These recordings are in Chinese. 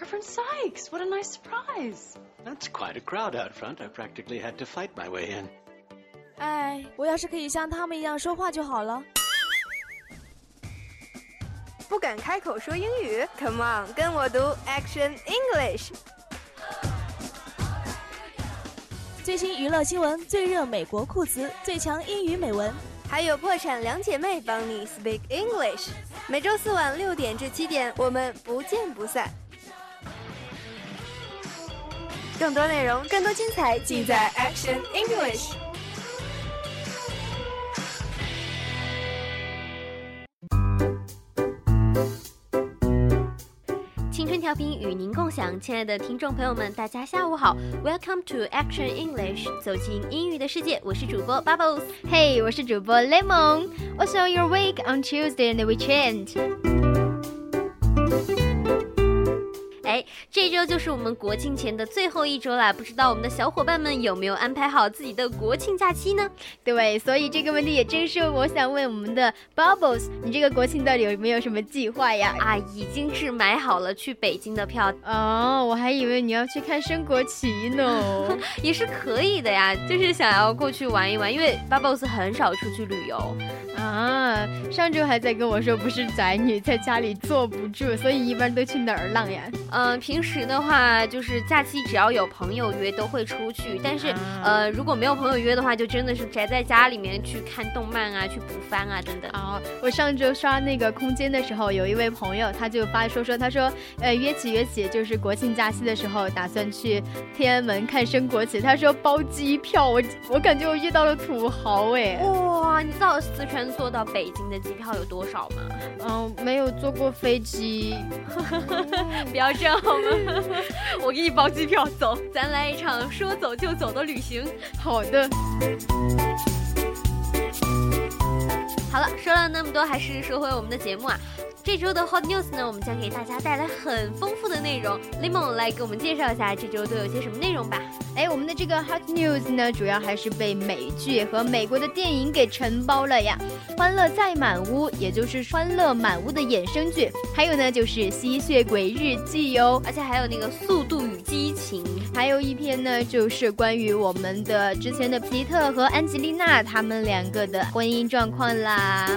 Reverend Sykes, what a nice surprise. That's quite a crowd out front. I practically had to fight my way in. 哎，我要是可以像他们一样说话就好了。不敢开口说英语？Come on，跟我读 Action English。最新娱乐新闻，最热美国酷词，最强英语美文，还有破产两姐妹帮你 Speak English。每周四晚六点至七点，我们不见不散。更多内容，更多精彩，尽在 Action English。青春调频与您共享，亲爱的听众朋友们，大家下午好，Welcome to Action English，走进英语的世界，我是主播 Bubbles，嘿，我是主播 Lemon。Also you're awake on Tuesday and the weekend。周就是我们国庆前的最后一周啦，不知道我们的小伙伴们有没有安排好自己的国庆假期呢？对，所以这个问题也正是我想问我们的 Bubbles，你这个国庆到底有没有什么计划呀？啊，已经是买好了去北京的票哦，我还以为你要去看升国旗呢，也是可以的呀，就是想要过去玩一玩，因为 Bubbles 很少出去旅游啊。上周还在跟我说不是宅女，在家里坐不住，所以一般都去哪儿浪呀？嗯，平。平时的话，就是假期只要有朋友约都会出去，但是呃，如果没有朋友约的话，就真的是宅在家里面去看动漫啊，去补番啊等等。哦，我上周刷那个空间的时候，有一位朋友他就发说说，他说呃约起约起，就是国庆假期的时候打算去天安门看升国旗，他说包机票，我我感觉我遇到了土豪哎。哇，你知道四川坐到北京的机票有多少吗？嗯，没有坐过飞机，不要这样好吗？我给你包机票，走，咱来一场说走就走的旅行。好的。好了，说了那么多，还是说回我们的节目啊。这周的 Hot News 呢，我们将给大家带来很丰富的内容。Lemon 来给我们介绍一下这周都有些什么内容吧。哎，我们的这个 Hot News 呢，主要还是被美剧和美国的电影给承包了呀。欢乐在满屋，也就是欢乐满屋的衍生剧，还有呢就是吸血鬼日记哟，而且还有那个速度与激情，还有一篇呢就是关于我们的之前的皮特和安吉丽娜他们两个的婚姻状况啦。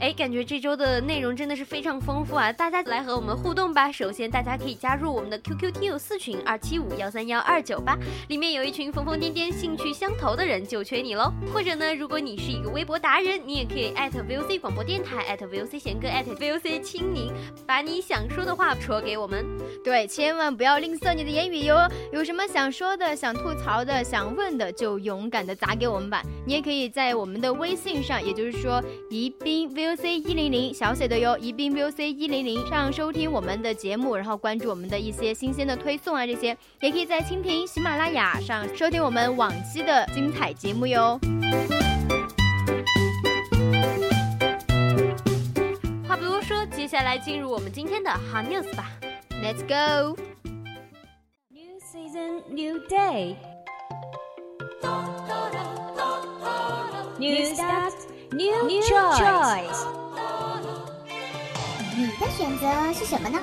哎，感觉这周的内容真的是非常丰富啊！大家来和我们互动吧。首先，大家可以加入我们的 QQ 听友四群二七五幺三幺二九八，里面有一群疯疯癫癫、兴趣相投的人，就缺你喽。或者呢，如果你是一个微博达人，你也可以艾特 VOC 广播电台，艾特 VOC 贤哥，艾特 VOC 青柠，把你想说的话说给我们。对，千万不要吝啬你的言语哟。有什么想说的、想吐槽的、想问的，就勇敢的砸给我们吧。你也可以在我们的微信上，也就是说宜宾 V。U C 一零零小写的哟，宜宾 VOC 一零零上收听我们的节目，然后关注我们的一些新鲜的推送啊，这些也可以在蜻蜓、喜马拉雅上收听我们往期的精彩节目哟。话不多说，接下来进入我们今天的 Hot News 吧，Let's go。New season, new day. New start. New choice，你的选择是什么呢？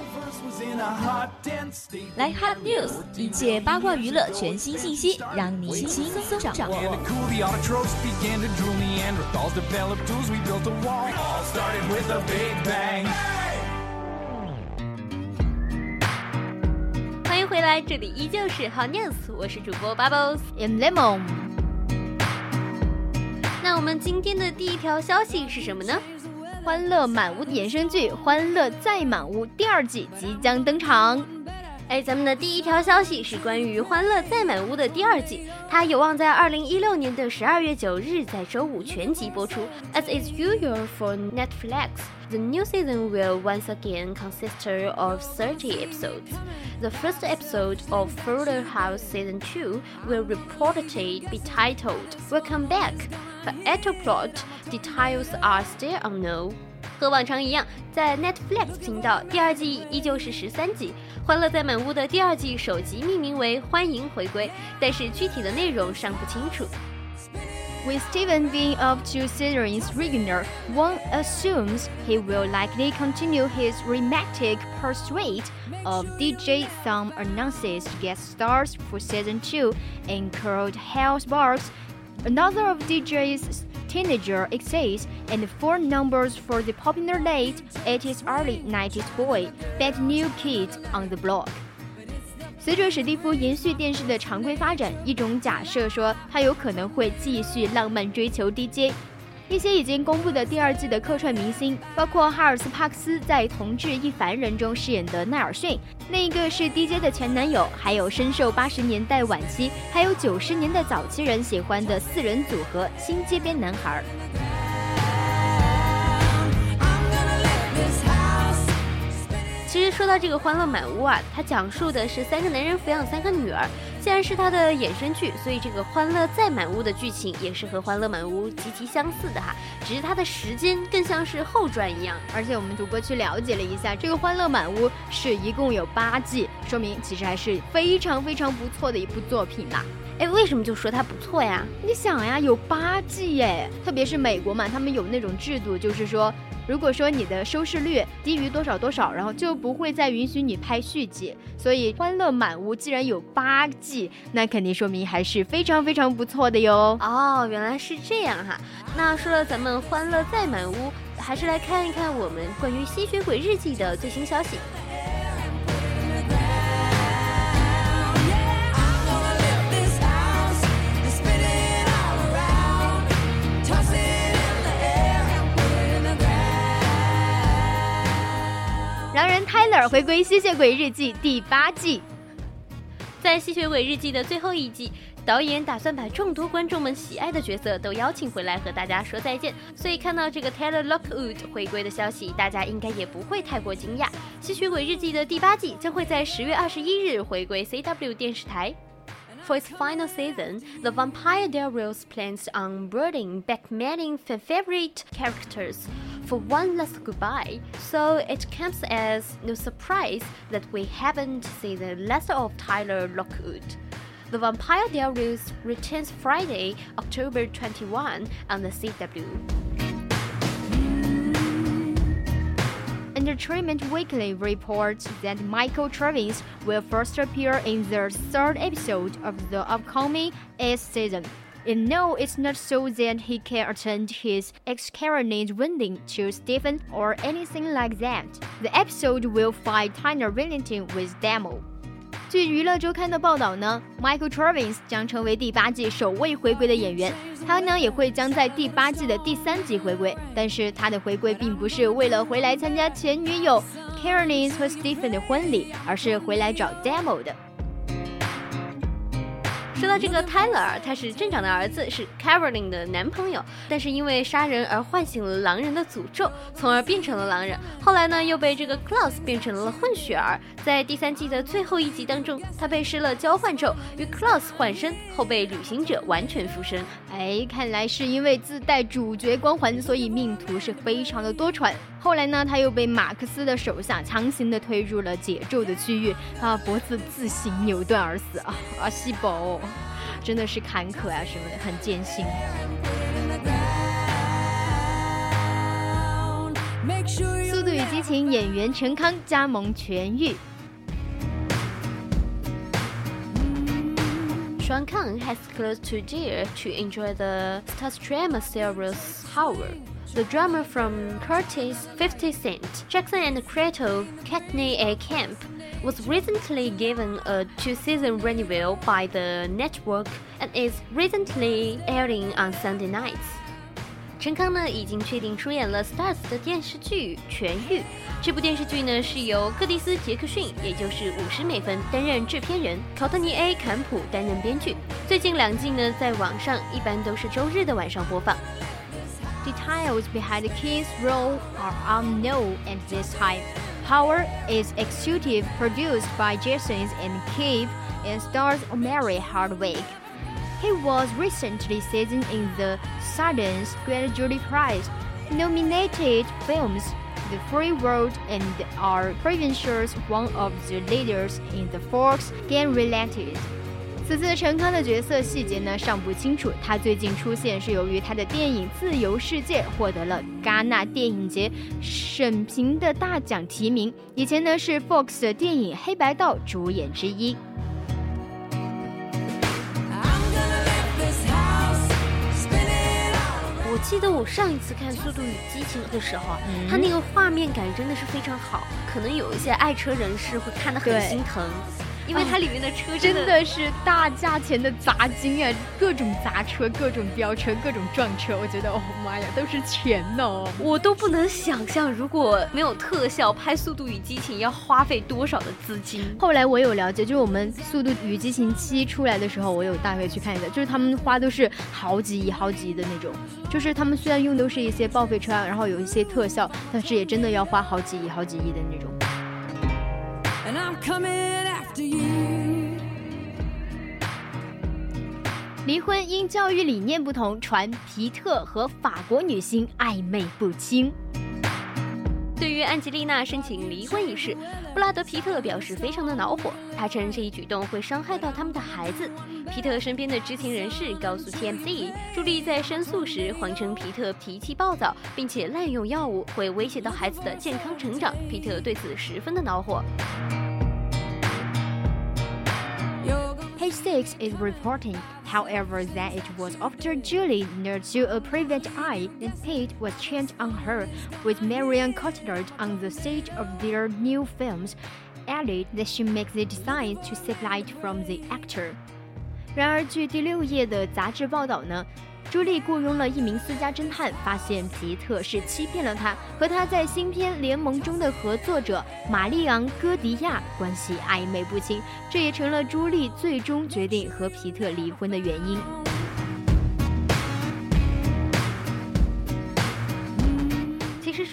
来 Hot News，一切八卦娱乐全新信息，让你轻松掌握。欢迎回来，这里依旧是 Hot News，我是主播 Bubbles and Lemon。我们今天的第一条消息是什么呢？《欢乐满屋》衍生剧《欢乐再满屋》第二季即将登场。哎，咱们的第一条消息是关于《欢乐再满屋》的第二季，它有望在二零一六年的十二月九日在周五全集播出。As is usual for Netflix, the new season will once again consist of 30 episodes. The first episode of Fuller House Season 2 will reportedly be titled Welcome Back, but actual plot details are still unknown. 和往常一样，在 Netflix 频道，第二季依旧是十三集，《欢乐在满屋》的第二季首集命名为“欢迎回归”，但是具体的内容尚不清楚。 With Steven being up to seasons regular, one assumes he will likely continue his rhythmic pursuit of DJ Some announces guest stars for season 2 include House Barks, another of DJ's teenager exes, and four numbers for the popular late 80s early 90s boy, Bad New Kid on the Block. 随着史蒂夫延续电视的常规发展，一种假设说他有可能会继续浪漫追求 DJ。 一些已经公布的第二季的客串明星，包括哈尔斯帕克斯在《同志一凡人》中饰演的奈尔逊，另一个是 DJ 的前男友，还有深受八十年代晚期还有九十年代早期人喜欢的四人组合新街边男孩。其实说到这个《欢乐满屋》啊，它讲述的是三个男人抚养三个女儿。既然是它的衍生剧，所以这个《欢乐再满屋》的剧情也是和《欢乐满屋》极其相似的哈，只是它的时间更像是后传一样。而且我们主播去了解了一下，这个《欢乐满屋》是一共有八季，说明其实还是非常非常不错的一部作品啦。哎，为什么就说它不错呀？你想呀，有八季耶，特别是美国嘛，他们有那种制度，就是说。如果说你的收视率低于多少多少，然后就不会再允许你拍续集。所以《欢乐满屋》既然有八季，那肯定说明还是非常非常不错的哟。哦，原来是这样哈。那说了咱们《欢乐再满屋》，还是来看一看我们关于《吸血鬼日记》的最新消息。狼人 Tyler 回归《吸血鬼日记》第八季，在《吸血鬼日记》的最后一季，导演打算把众多观众们喜爱的角色都邀请回来和大家说再见，所以看到这个 Tyler Lockwood 回归的消息，大家应该也不会太过惊讶。《吸血鬼日记》的第八季将会在十月二十一日回归 CW 电视台。For its final season, The Vampire Diaries plans on bringing back many favorite characters for one last goodbye, so it comes as no surprise that we haven't seen the last of Tyler Lockwood. The Vampire Diaries returns Friday, October 21 on the CW. Entertainment Weekly reports that Michael Travis will first appear in the third episode of the upcoming eighth season. And no, it's not so that he can attend his ex-Karen's wedding to Stephen or anything like that. The episode will fight Tyler Wellington with Demo. 据娱乐周刊的报道呢，Michael Travis 将成为第八季首位回归的演员，他呢也会将在第八季的第三集回归。但是他的回归并不是为了回来参加前女友 Karen 和 Stephen 的婚礼，而是回来找 Demo 的。 说到这个 Tyler，他是镇长的儿子，是 Caroline 的男朋友，但是因为杀人而唤醒了狼人的诅咒，从而变成了狼人。后来呢，又被这个 Klaus 变成了混血儿。在第三季的最后一集当中，他被施了交换咒，与 Klaus 换身，后被旅行者完全附身。哎，看来是因为自带主角光环，所以命途是非常的多舛。后来呢，他又被马克思的手下强行的推入了解咒的区域，啊，脖子自行扭断而死啊啊，西宝。真的是坎坷啊，什么的，很艰辛。《速度与激情》演员陈康加盟痊愈。Sean Kang has close to dear to enjoy the Starstream series Power. The drama from Curtis 50 Cent, Jackson and Creator Katney A. Camp was recently given a two-season renewal by the network and is recently airing on Sunday nights. 陈康呢已经确定出演了 Stars 的电视剧《痊愈》。这部电视剧呢是由戈蒂斯·杰克逊，也就是五十美分担任制片人，考特尼 ·A· 坎普担任编剧。最近两季呢在网上一般都是周日的晚上播放。 Details behind the kid's role are unknown at this time. Power is executive produced by Jason and Keith and stars Mary Hardwick. He was recently seen in the Sundance Grand Jury Prize nominated films The Free World and are previously one of the leaders in the Fox Game related. 此次陈康的角色细节呢尚不清楚，他最近出现是由于他的电影《自由世界》获得了戛纳电影节审评的大奖提名，以前呢是 Fox 的电影《黑白道》主演之一。我记得我上一次看《速度与激情》的时候，它那个画面感真的是非常好，可能有一些爱车人士会看得很心疼。因为它里面的车真的是大价钱的砸金啊，各种砸车、各种飙车、各种撞车，我觉得哦妈呀，都是钱呢！我都不能想象，如果没有特效拍《速度与激情》要花费多少的资金。后来我有了解，就是我们《速度与激情七》出来的时候，我有大概去看一下，就是他们花都是好几亿、好几亿的那种。就是他们虽然用都是一些报废车，然后有一些特效，但是也真的要花好几亿、好几亿的那种。离婚因教育理念不同，传皮特和法国女星暧昧不清。对于安吉丽娜申请离婚一事，布拉德·皮特表示非常的恼火。他称这一举动会伤害到他们的孩子。皮特身边的知情人士告诉 TMZ，朱莉在申诉时谎称皮特脾气暴躁，并且滥用药物，会威胁到孩子的健康成长。皮特对此十分的恼火。Page 6 is reporting, however, that it was after Julie nurtured a private eye and Pete was changed on her, with Marion Cotillard on the stage of their new films, added that she makes the design to separate from the actor. 然而，据第六页的杂志报道呢， 朱莉雇佣了一名私家侦探，发现皮特是欺骗了她，和她在新片《联盟》中的合作者玛丽昂·戈迪亚关系暧昧不清，这也成了朱莉最终决定和皮特离婚的原因。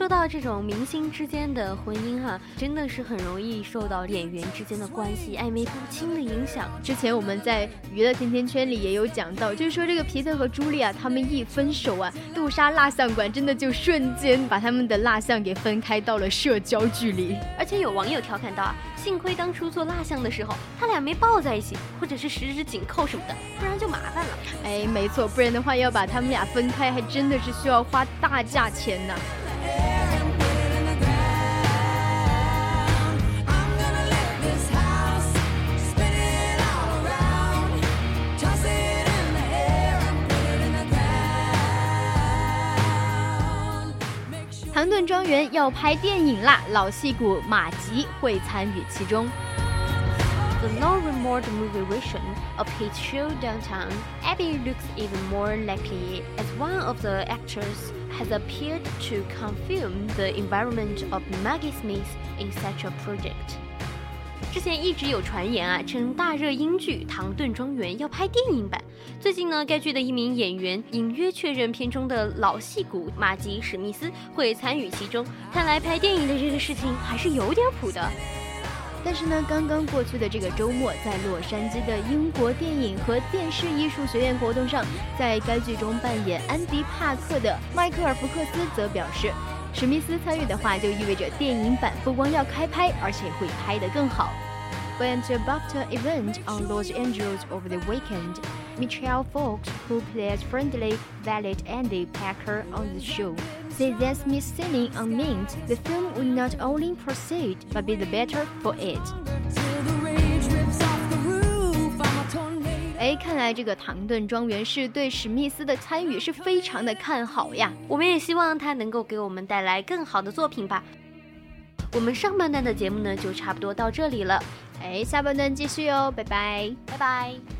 说到这种明星之间的婚姻哈，真的是很容易受到演员之间的关系暧昧不清的影响。之前我们在娱乐甜甜圈里也有讲到，就是说这个皮特和朱莉啊，他们一分手啊，杜莎蜡像馆真的就瞬间把他们的蜡像给分开到了社交距离。而且有网友调侃到啊，幸亏当初做蜡像的时候，他俩没抱在一起，或者是十指紧扣什么的，不然就麻烦了。哎，没错，不然的话要把他们俩分开，还真的是需要花大价钱呢。唐顿庄园要拍电影啦，老戏骨马吉会参与其中。The no remorse movie version of his show downtown, Abby looks even more likely as one of the actors has appeared to confirm the environment of Maggie Smith in such a project. 之前一直有传言啊，称大热英剧《唐顿庄园》要拍电影版。最近呢，该剧的一名演员隐约确认片中的老戏骨马吉史密斯会参与其中。看来拍电影的这个事情还是有点谱的。但是呢，刚刚过去的这个周末，在洛杉矶的英国电影和电视艺术学院活动上，在该剧中扮演安迪·帕克的迈克尔·福克斯则表示。史密斯参与的话，就意味着电影版不光要开拍，而且会拍得更好。Went to a BAFTA event on Los Angeles over the weekend. Michelle Fox, who plays friendly valet Andy Packer on the show, said that Smith selling on Mint, the film would not only proceed but be the better for it. 哎，看来这个唐顿庄园是对史密斯的参与是非常的看好呀。我们也希望他能够给我们带来更好的作品吧。 我们上半段的节目呢，就差不多到这里了。哎，下半段继续哦，拜拜，拜拜。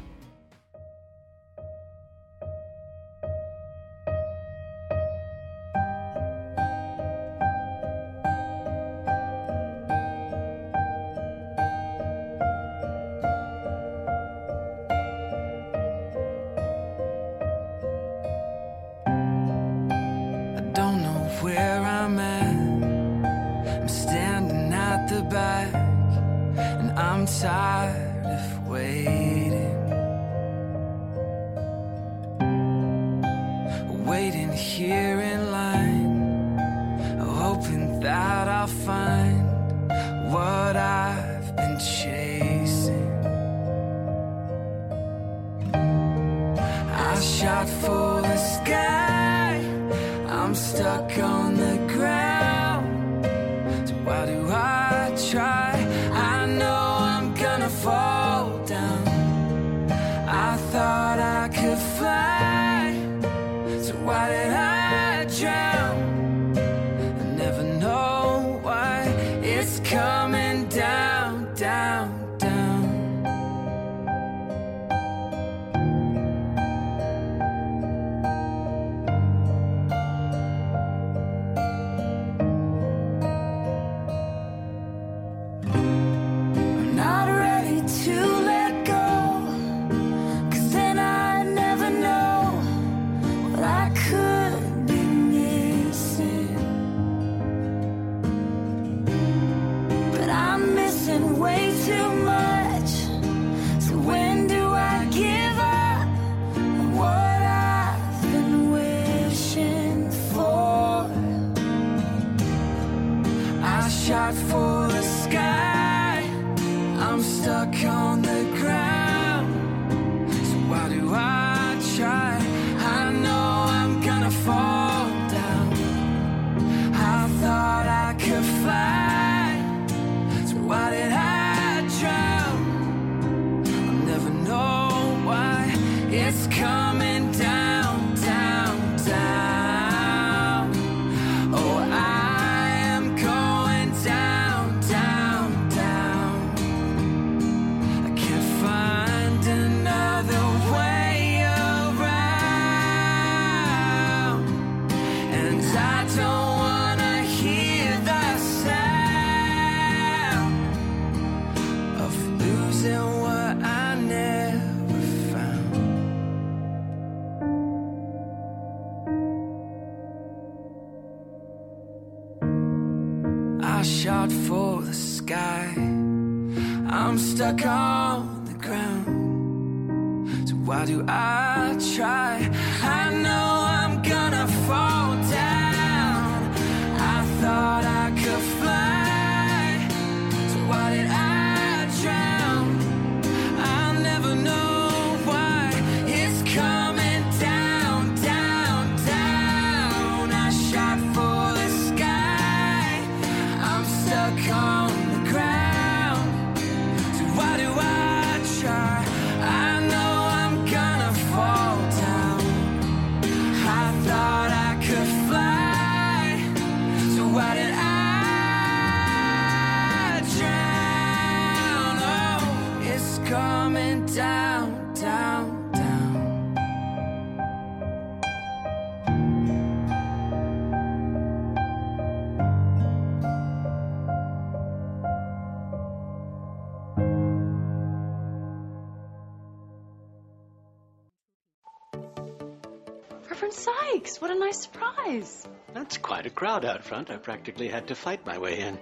Sykes, what a nice surprise. That's quite a crowd out front. I practically had to fight my way in.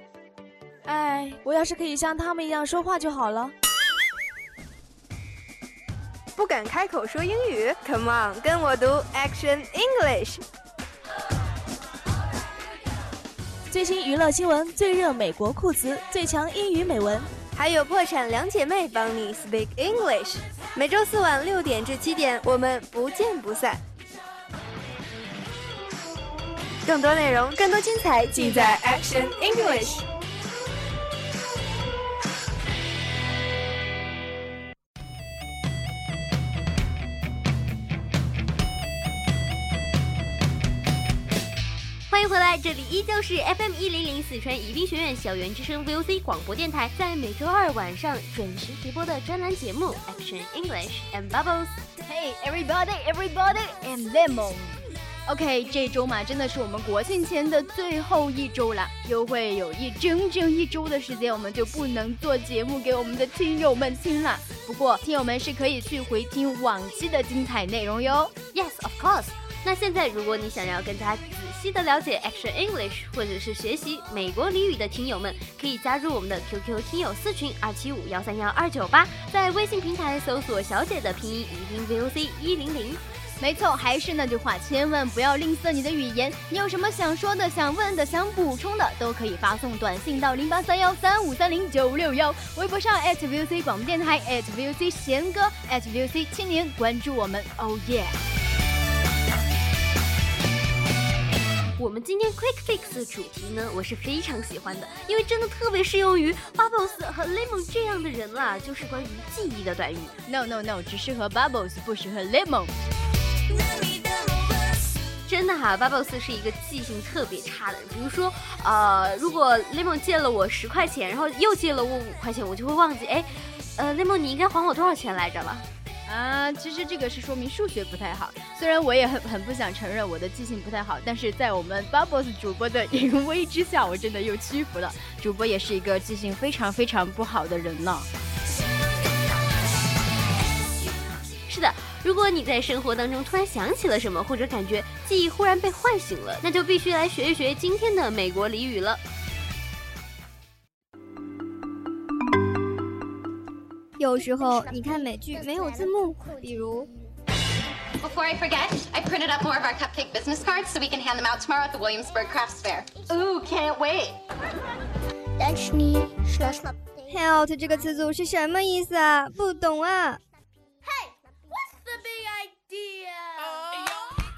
哎，我要是可以像他们一样说话就好了。不敢开口说英语？Come on，跟我读 Action English。最新娱乐新闻、最热美国酷词、最强英语美文，还有破产两姐妹帮你 speak English。每周四晚六点至七点，我们不见不散。更多内容，更多精彩，尽在 Action English。欢迎回来，这里依旧是 FM 一零零四川宜宾学院校园之声 VOC 广播电台，在每周二晚上准时直播的专栏节目 Action English and Bubbles。Hey everybody, everybody and lemon. OK，这周嘛，真的是我们国庆前的最后一周了，又会有一整整一周的时间，我们就不能做节目给我们的听友们听了。不过，听友们是可以去回听往期的精彩内容哟。Yes, of course。那现在，如果你想要更加仔细的了解 Action English，或者是学习美国俚语的听友们，可以加入我们的 QQ 听友四群二七五幺三幺二九八，在微信平台搜索“小姐”的拼音语音 VOC 一零零。没错，还是那句话，千万不要吝啬你的语言。你有什么想说的、想问的、想补充的，都可以发送短信到零八三幺三五三零九六幺，微博上 at VOC 广播电台 at VOC 贤哥 at VOC 青年，关注我们。Oh yeah！我们今天 Quick Fix 的主题呢，我是非常喜欢的，因为真的特别适用于 Bubbles 和 Lemon 这样的人啦、就是关于记忆的短语。No No No，只适合 Bubbles，不适合 Lemon。真的哈，Bubbles 是一个记性特别差的人。比如说，呃，如果 Lemon 借了我十块钱，然后又借了我五块钱，我就会忘记，哎，呃，Lemon 你应该还我多少钱来着了？啊，其实这个是说明数学不太好。虽然我也很很不想承认我的记性不太好，但是在我们 Bubbles 主播的淫威之下，我真的又屈服了。主播也是一个记性非常非常不好的人呢。是的。如果你在生活当中突然想起了什么，或者感觉记忆忽然被唤醒了，那就必须来学一学今天的美国俚语了。有时候你看美剧没有字幕，比如。Before I forget, I printed up more of our cupcake business cards so we can hand them out tomorrow at the Williamsburg Crafts Fair. Ooh, can't wait. Help 这个词组是什么意思啊？不懂啊。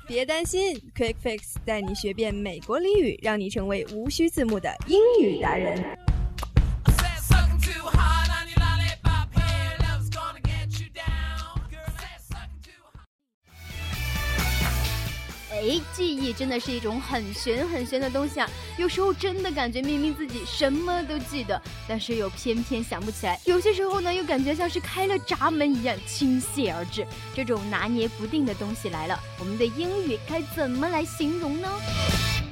别担心，Quick Fix 带你学遍美国俚语，让你成为无需字幕的英语达人。哎，记忆真的是一种很玄很玄的东西啊！有时候真的感觉明明自己什么都记得，但是又偏偏想不起来；有些时候呢，又感觉像是开了闸门一样倾泻而至。这种拿捏不定的东西来了，我们的英语该怎么来形容呢？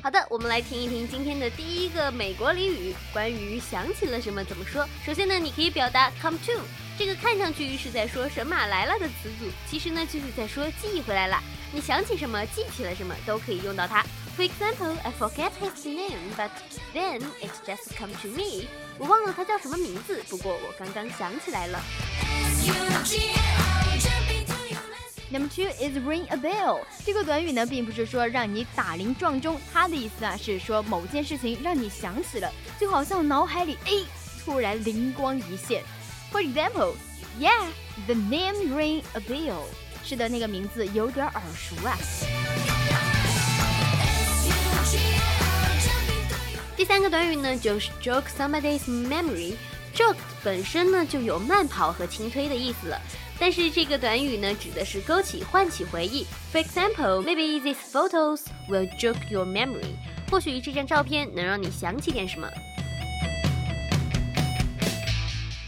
好的，我们来听一听今天的第一个美国俚语，关于想起了什么怎么说。首先呢，你可以表达 come to，这个看上去是在说神马来了的词组，其实呢就是在说记忆回来了。你想起什么，记起了什么，都可以用到它。For example, I forget his name, but then it just come to me. 我忘了他叫什么名字，不过我刚刚想起来了。Number two is ring a bell。这个短语呢，并不是说让你打铃撞钟，它的意思啊是说某件事情让你想起了，就好像脑海里哎突然灵光一现。For example, yeah, the name ring a bell. 是的，那个名字有点耳熟啊。第三个短语呢，就是 jog somebody's memory。jog 本身呢就有慢跑和轻推的意思了，但是这个短语呢指的是勾起、唤起回忆。For example, maybe these photos will jog your memory。或许这张照片能让你想起点什么。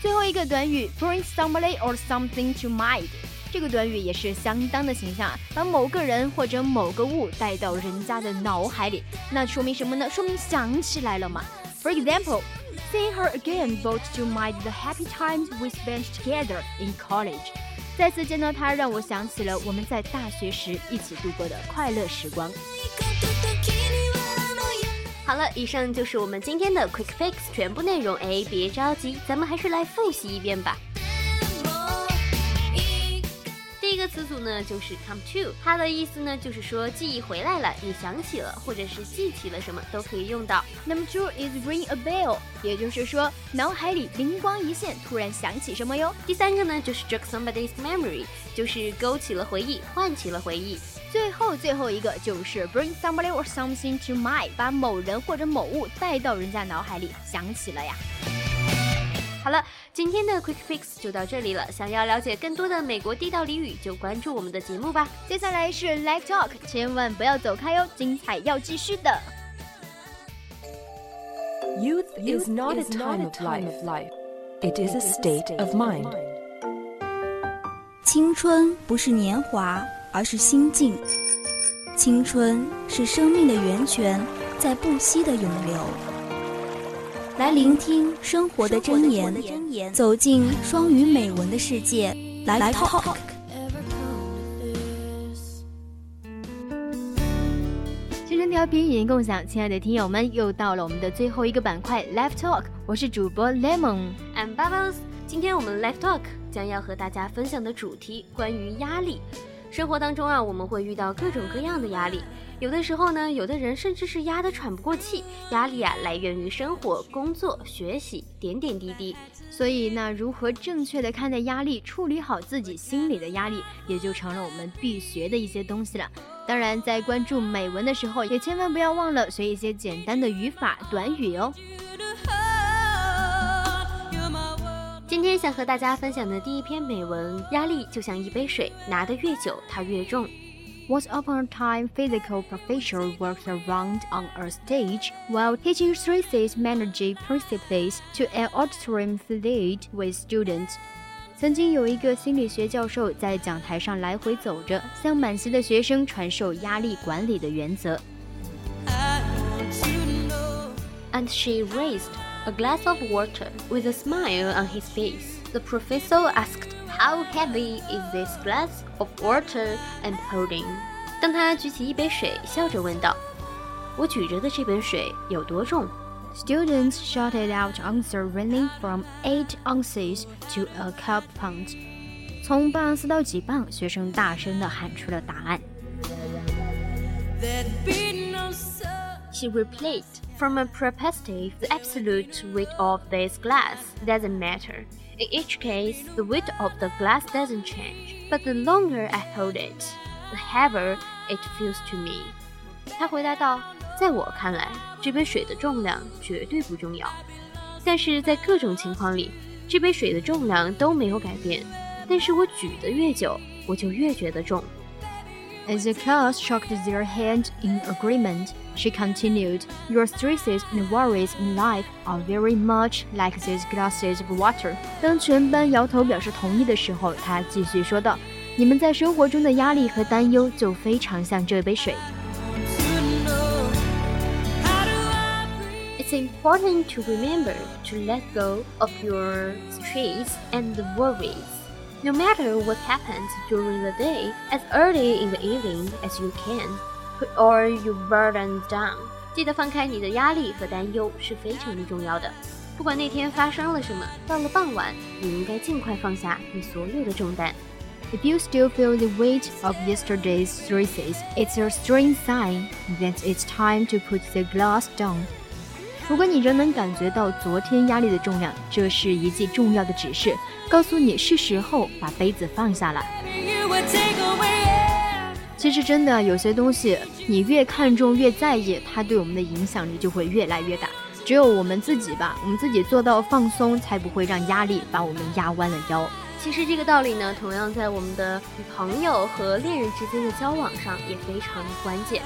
最后一个短语，bring somebody or something to mind。这个短语也是相当的形象，把某个人或者某个物带到人家的脑海里，那说明什么呢？说明想起来了嘛。For example, seeing her again brought to mind the happy times we spent together in college。再次见到她，让我想起了我们在大学时一起度过的快乐时光。好了，以上就是我们今天的 Quick Fix 全部内容。哎，别着急，咱们还是来复习一遍吧。这个词组呢，就是 come to，它的意思呢，就是说记忆回来了，你想起了，或者是记起了什么，都可以用到。Number two is ring a bell，也就是说脑海里灵光一现，突然想起什么哟。第三个呢，就是 jog somebody's memory，就是勾起了回忆，唤起了回忆。最后最后一个就是 bring somebody or something to mind，把某人或者某物带到人家脑海里，想起了呀。好了，今天的 Quick Fix 就到这里了。想要了解更多的美国地道俚语，就关注我们的节目吧。接下来是 Live Talk，千万不要走开哟，精彩要继续的。Youth is not a time of life, it is a state of mind. 青春不是年华，而是心境。青春是生命的源泉，在不息的涌流。来聆听生活的箴言，走进双语美文的世界。来 talk，青春调频，语音共享。亲爱的听友们，又到了我们的最后一个板块，Live Talk。我是主播 Lemon，I'm Bubbles。今天我们 Live Talk 将要和大家分享的主题关于压力。生活当中啊，我们会遇到各种各样的压力。有的时候呢，有的人甚至是压得喘不过气，压力啊来源于生活、工作、学习点点滴滴。所以那如何正确的看待压力，处理好自己心里的压力，也就成了我们必学的一些东西了。当然，在关注美文的时候，也千万不要忘了学一些简单的语法短语哦。今天想和大家分享的第一篇美文，压力就像一杯水，拿得越久，它越重。Once upon a time, physical professor worked around on a stage while teaching stresses managing principles to an auditorium filled with students. 曾经有一个心理学教授在讲台上来回走着，向满席的学生传授压力管理的原则。And she raised a glass of water with a smile on his face. The professor asked how heavy is this glass of water I'm holding？当他举起一杯水，笑着问道：“我举着的这杯水有多重？” Students shouted out answer ranging from eight ounces to a cup pound。从八盎司到几磅，学生大声地喊出了答案。She replied, "From a perspective, the absolute weight of this glass doesn't matter." In each case, the weight of the glass doesn't change, but the longer I hold it, the heavier it feels to me. 他回答道：“在我看来，这杯水的重量绝对不重要。但是在各种情况里，这杯水的重量都没有改变。但是我举得越久，我就越觉得重。” As the class shook their hands in agreement, she continued, Your stresses and worries in life are very much like these glasses of water. 当全班摇头表示同意的时候，她继续说道：“你们在生活中的压力和担忧就非常像这杯水。” It's important to remember to let go of your stress and worries. No matter what happens during the day, as early in the evening as you can, put all your burdens down. 记得放开你的压力和担忧是非常的重要的。不管那天发生了什么，到了傍晚，你应该尽快放下你所有的重担。If you still feel the weight of yesterday's stresses, it's a strange sign that it's time to put the glass down. 如果你仍能感觉到昨天压力的重量，这是一记重要的指示，告诉你是时候把杯子放下了。其实真的有些东西，你越看重越在意，它对我们的影响力就会越来越大。只有我们自己吧，我们自己做到放松，才不会让压力把我们压弯了腰。其实这个道理呢，同样在我们的与朋友和恋人之间的交往上也非常的关键。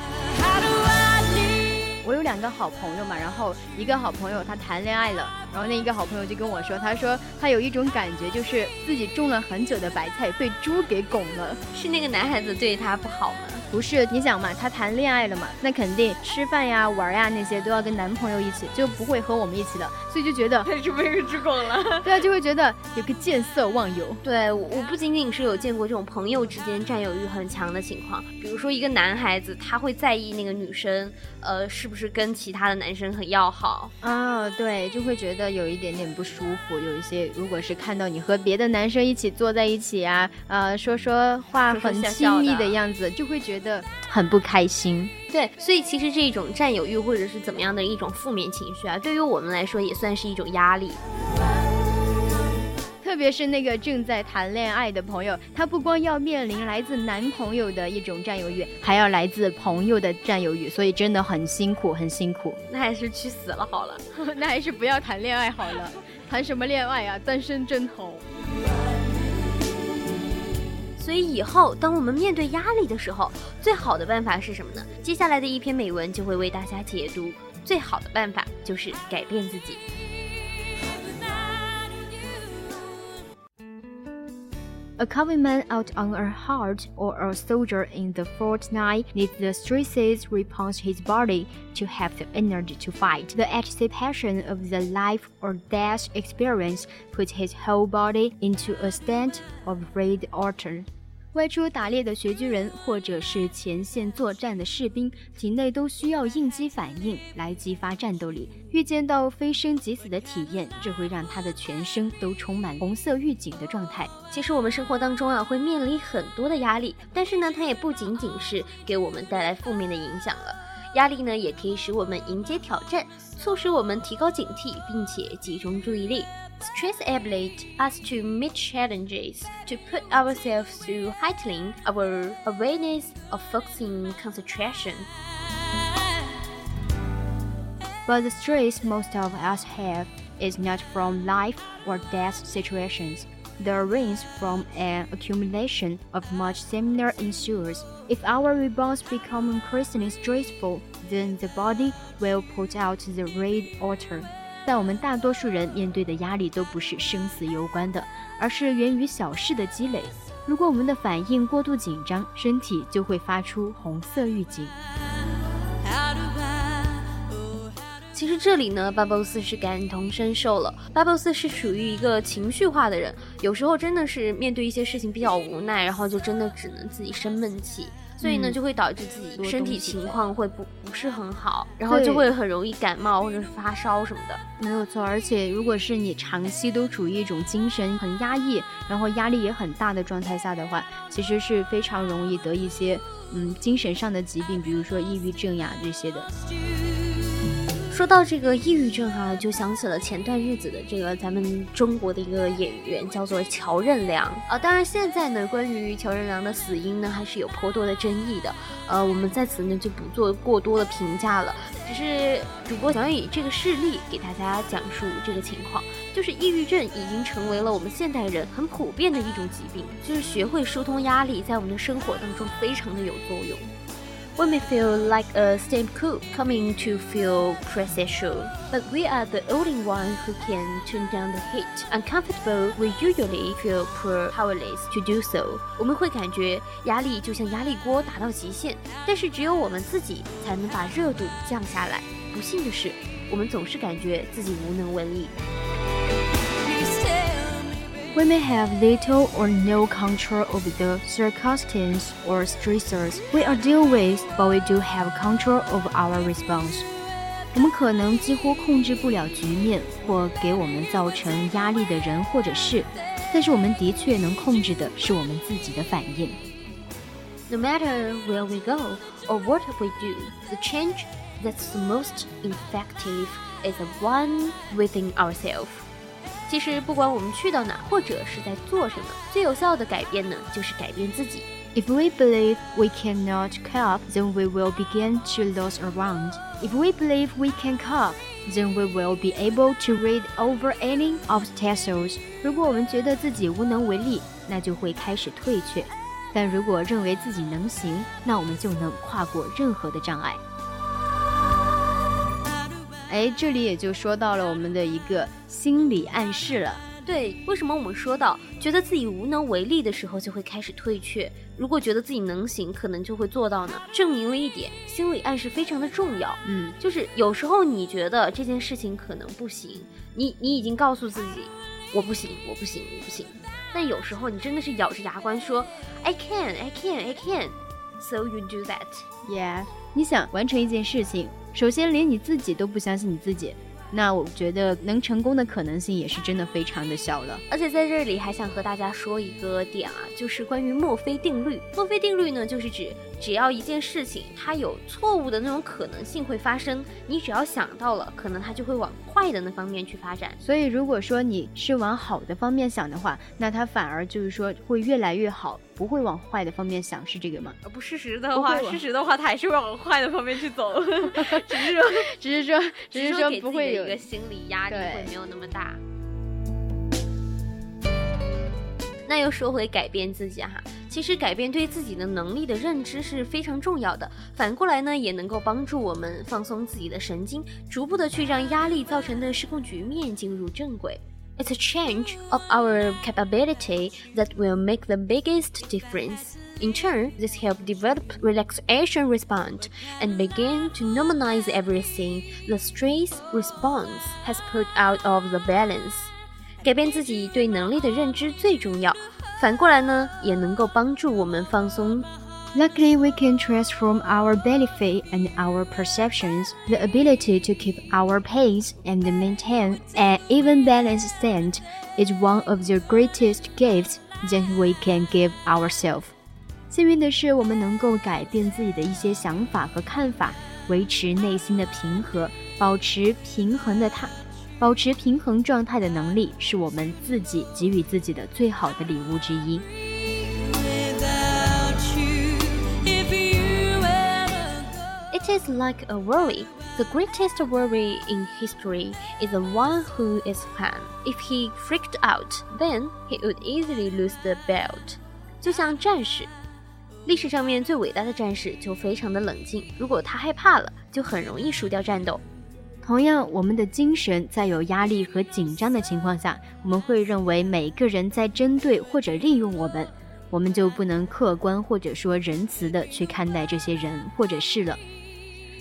我有两个好朋友嘛，然后一个好朋友他谈恋爱了，然后那一个好朋友就跟我说，他说他有一种感觉，就是自己种了很久的白菜被猪给拱了。是那个男孩子对他不好吗？不是，你想嘛，他谈恋爱了嘛，那肯定吃饭呀、玩呀那些都要跟男朋友一起，就不会和我们一起的，所以就觉得 他是被猪拱了。对啊，就会觉得有个见色忘友。对，我不仅仅是有见过这种朋友之间占有欲很强的情况，比如说一个男孩子他会在意那个女生，呃，是不是跟其他的男生很要好啊？对，就会觉得有一点点不舒服。有一些如果是看到你和别的男生一起坐在一起啊，呃，说说话很亲密的样子，就会觉得。的很不开心，对，所以其实这种占有欲或者是怎么样的一种负面情绪啊，对于我们来说也算是一种压力。特别是那个正在谈恋爱的朋友，他不光要面临来自男朋友的一种占有欲，还要来自朋友的占有欲，所以真的很辛苦，很辛苦。那还是去死了好了，那还是不要谈恋爱好了，谈什么恋爱啊？单身真好。所以以后，当我们面对压力的时候，最好的办法是什么呢？接下来的一篇美文就会为大家解读。最好的办法就是改变自己。A cavalryman out on a hunt or a soldier in the fortnight needs the stresses repulse his body to have the energy to fight. The anticipation of the life or death experience puts his whole body into a state of red alert. 外出打猎的学军人，或者是前线作战的士兵，体内都需要应激反应来激发战斗力。预见到非生即死的体验，这会让他的全身都充满红色预警的状态。其实我们生活当中啊，会面临很多的压力，但是呢，它也不仅仅是给我们带来负面的影响了。压力呢，也可以使我们迎接挑战，促使我们提高警惕，并且集中注意力。Stress ability us to meet challenges, to put ourselves through heightening our awareness of focusing concentration. But the stress most of us have is not from life or death situations. They arise from an accumulation of much similar issues. If our response becomes increasingly stressful, then the body will put out the red alert. 但我们大多数人面对的压力都不是生死攸关的，而是源于小事的积累。如果我们的反应过度紧张，身体就会发出红色预警。其实这里呢，巴布斯是感同身受了。巴布斯是属于一个情绪化的人，有时候真的是面对一些事情比较无奈，然后就真的只能自己生闷气。所以呢，就会导致自己身体情况会不不是很好，然后就会很容易感冒或者是发烧什么的。没有错，而且如果是你长期都处于一种精神很压抑，然后压力也很大的状态下的话，其实是非常容易得一些嗯精神上的疾病，比如说抑郁症呀这些的。说到这个抑郁症哈，就想起了前段日子的这个咱们中国的一个演员，叫做乔任梁啊。当然现在呢，关于乔任梁的死因呢，还是有颇多的争议的。呃，我们在此呢就不做过多的评价了，只是主播想以这个事例给大家讲述这个情况，就是抑郁症已经成为了我们现代人很普遍的一种疾病，就是学会疏通压力，在我们的生活当中非常的有作用。We may feel like a steam cook coming to feel pressure, but we are the only one who can turn down the heat. Uncomfortable, we usually feel powerless to do so. 我们会感觉压力就像压力锅打到极限，但是只有我们自己才能把热度降下来。不幸的是，我们总是感觉自己无能为力。 we may have little or no control over the circumstances or stressors we are dealing with, but we do have control over our response. 我们可能几乎控制不了局面或给我们造成压力的人或者事，但是我们的确能控制的是我们自己的反应。No matter where we go or what we do, the change that's the most effective is the one within ourselves. 其实不管我们去到哪，或者是在做什么，最有效的改变呢，就是改变自己。If we believe we cannot cope, then we will begin to lose around. If we believe we can cope, then we will be able to read over any obstacles. 如果我们觉得自己无能为力，那就会开始退却；但如果认为自己能行，那我们就能跨过任何的障碍。哎，这里也就说到了我们的一个心理暗示了。对，为什么我们说到觉得自己无能为力的时候就会开始退却？如果觉得自己能行，可能就会做到呢？证明了一点，心理暗示非常的重要。嗯，就是有时候你觉得这件事情可能不行，你你已经告诉自己，我不行，我不行，我不行。但有时候你真的是咬着牙关说，I can, I can, I can. So you do that. Yeah，你想完成一件事情。首先，连你自己都不相信你自己，那我觉得能成功的可能性也是真的非常的小了。而且在这里还想和大家说一个点啊，就是关于墨菲定律。墨菲定律呢，就是指只要一件事情它有错误的那种可能性会发生，你只要想到了，可能它就会往坏的那方面去发展。所以，如果说你是往好的方面想的话，那它反而就是说会越来越好。不会往坏的方面想，是这个吗？不，事实的话，事实的话，他还是会往坏的方面去走。只是说，只是说，只是说，不会有一个心理压力会没有那么大。那又说回改变自己哈，其实改变对自己的能力的认知是非常重要的。反过来呢，也能够帮助我们放松自己的神经，逐步的去让压力造成的失控局面进入正轨。It's a change of our capability that will make the biggest difference. In turn, this helps develop relaxation response and begin to normalize everything the stress response has put out of the balance. 改变自己对能力的认知最重要，反过来呢，也能够帮助我们放松 Luckily, we can transform our belief and our perceptions. The ability to keep our pace and maintain an even balanced stand is one of the greatest gifts that we can give ourselves. 幸运的是，我们能够改变自己的一些想法和看法， 维持内心的平和，保持平衡的态， 保持平衡状态的能力，是我们自己给予自己的最好的礼物之一。It is like a worry. The greatest worry in history is the one who is calm. If he freaked out, then he would easily lose the belt. 就像战士，历史上面最伟大的战士就非常的冷静。如果他害怕了，就很容易输掉战斗。同样，我们的精神在有压力和紧张的情况下，我们会认为每个人在针对或者利用我们，我们就不能客观或者说仁慈的去看待这些人或者事了。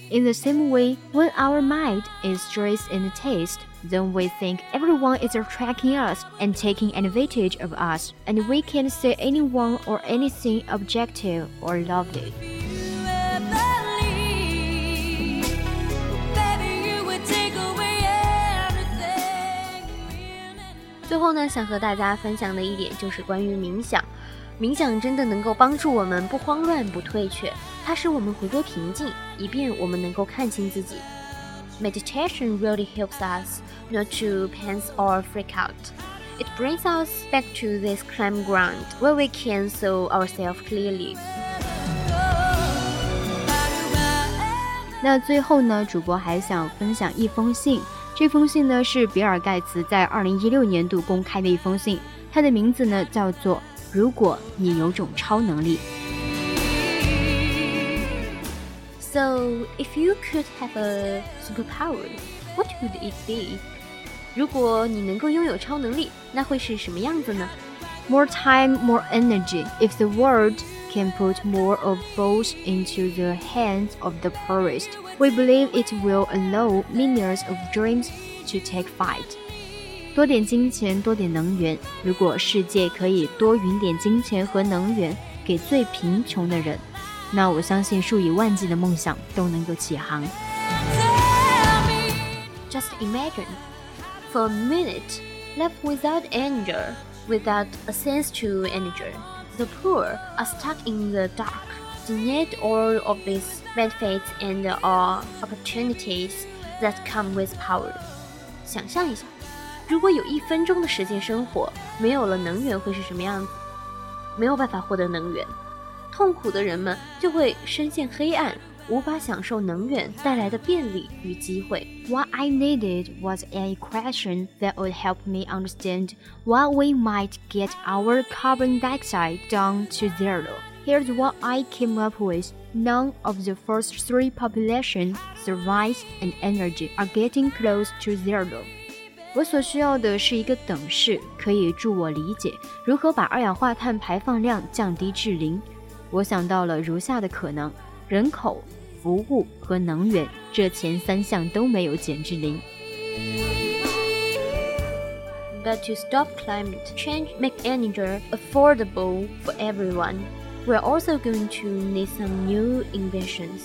In the same way, when our mind is stressed in taste, then we think everyone is attracting us and taking advantage of us, and we can't see anyone or anything objective or lovely. 最后呢，想和大家分享的一点就是关于冥想。冥想真的能够帮助我们不慌乱、不退却，它使我们回归平静，以便我们能够看清自己。Meditation really helps us not to panic or freak out. It brings us back to this calm ground where we can see ourselves clearly. 那最后呢，主播还想分享一封信。这封信呢是比尔盖茨在二零一六年度公开的一封信，它的名字呢叫做。如果你有种超能力，So if you could have a superpower, what would it be? 如果你能够拥有超能力，那会是什么样子呢？More time, more energy. If the world can put more of both into the hands of the poorest, we believe it will allow millions of dreams to take flight. 多点金钱，多点能源。如果世界可以多匀点金钱和能源给最贫穷的人，那我相信数以万计的梦想都能够起航。Just imagine, for a minute, left without anger, without a sense to anger, the poor are stuck in the dark, denied all of these benefits and all opportunities that come with power. 想象一下。如果有一分钟的时间生活没有了能源，会是什么样子？没有办法获得能源，痛苦的人们就会深陷黑暗，无法享受能源带来的便利与机会。What I needed was a equation that would help me understand what we might get our carbon dioxide down to zero. Here's what I came up with. None of the first three populations, survive and energy, are getting close to zero. 我所需要的是一个等式，可以助我理解如何把二氧化碳排放量降低至零。我想到了如下的可能：人口、服务和能源，这前三项都没有减至零。But to stop climate change, make energy affordable for everyone, We're also going to need some new inventions.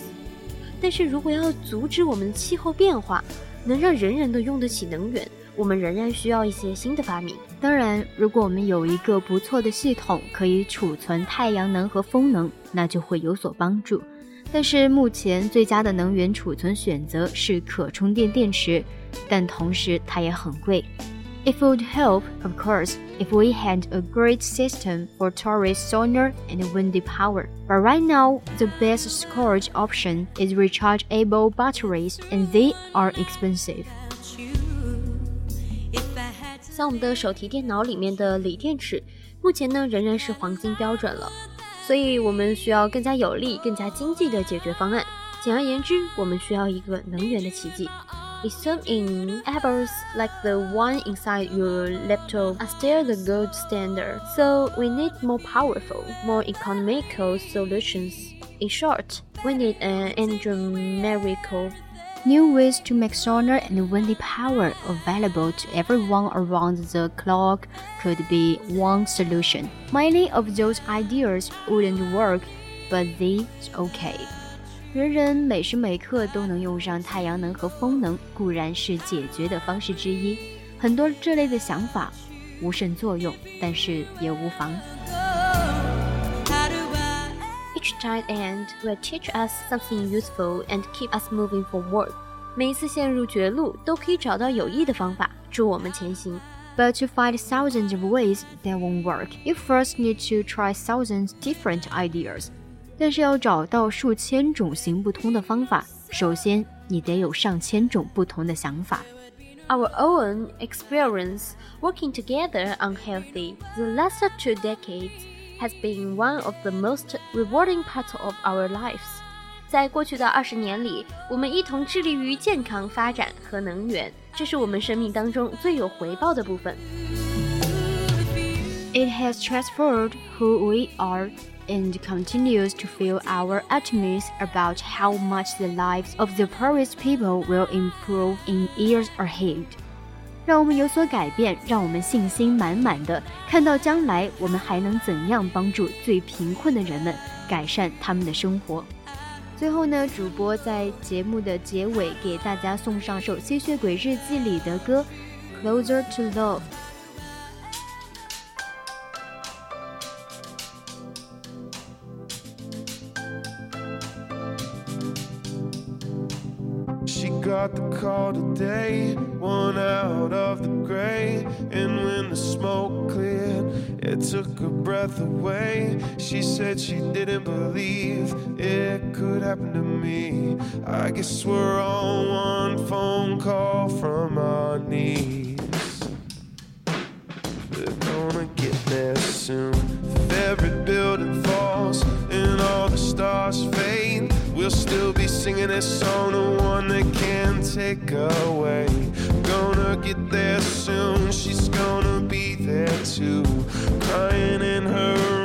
但是如果要阻止我们的气候变化，能让人人都用得起能源。我们仍然需要一些新的发明。当然，如果我们有一个不错的系统可以储存太阳能和风能，那就会有所帮助。但是目前最佳的能源储存选择是可充电电池，但同时它也很贵。It would help, of course, if we had a great system for tourist solar and windy power. But right now, the best storage option is rechargeable batteries, and they are expensive. 像我们的手提电脑里面的锂电池，目前呢仍然是黄金标准了，所以我们需要更加有力、更加经济的解决方案。简而言之，我们需要一个能源的奇迹。 Assume in apples like the one inside your laptop are still the gold standard, so we need more powerful, more economical solutions. In short, we need an energy miracle. New ways to make solar and wind power available to everyone around the clock could be one solution. Many of those ideas wouldn't work, but they's okay. 人人每时每刻都能用上太阳能和风能，固然是解决的方式之一。很多这类的想法无甚作用，但是也无妨。 Each tight end will teach us something useful and keep us moving forward。每一次陷入绝路，都可以找到有益的方法助我们前行。But to find thousands of ways that won't work, you first need to try thousands different ideas. 但是要找到数千种行不通的方法，首先你得有上千种不同的想法。Our own experience working together unhealthy the last two decades has been one of the most rewarding parts of our lives. 在过去的二十年里，我们一同致力于健康发展和能源，这是我们生命当中最有回报的部分。It has transformed who we are and continues to fill our optimism about how much the lives of the poorest people will improve in years ahead. 让我们有所改变，让我们信心满满的看到将来我们还能怎样帮助最贫困的人们改善他们的生活。最后呢，主播在节目的结尾给大家送上首《吸血鬼日记》里的歌《Closer to Love》。Call today, one out of the gray. And when the smoke cleared, it took her breath away. She said she didn't believe it could happen to me. I guess we're on one phone call from our knees. We're gonna get there soon. If every building falls and all the stars fade, we'll still be singing this song, the one that can't take away. Gonna get there soon, she's gonna be there too. Crying in her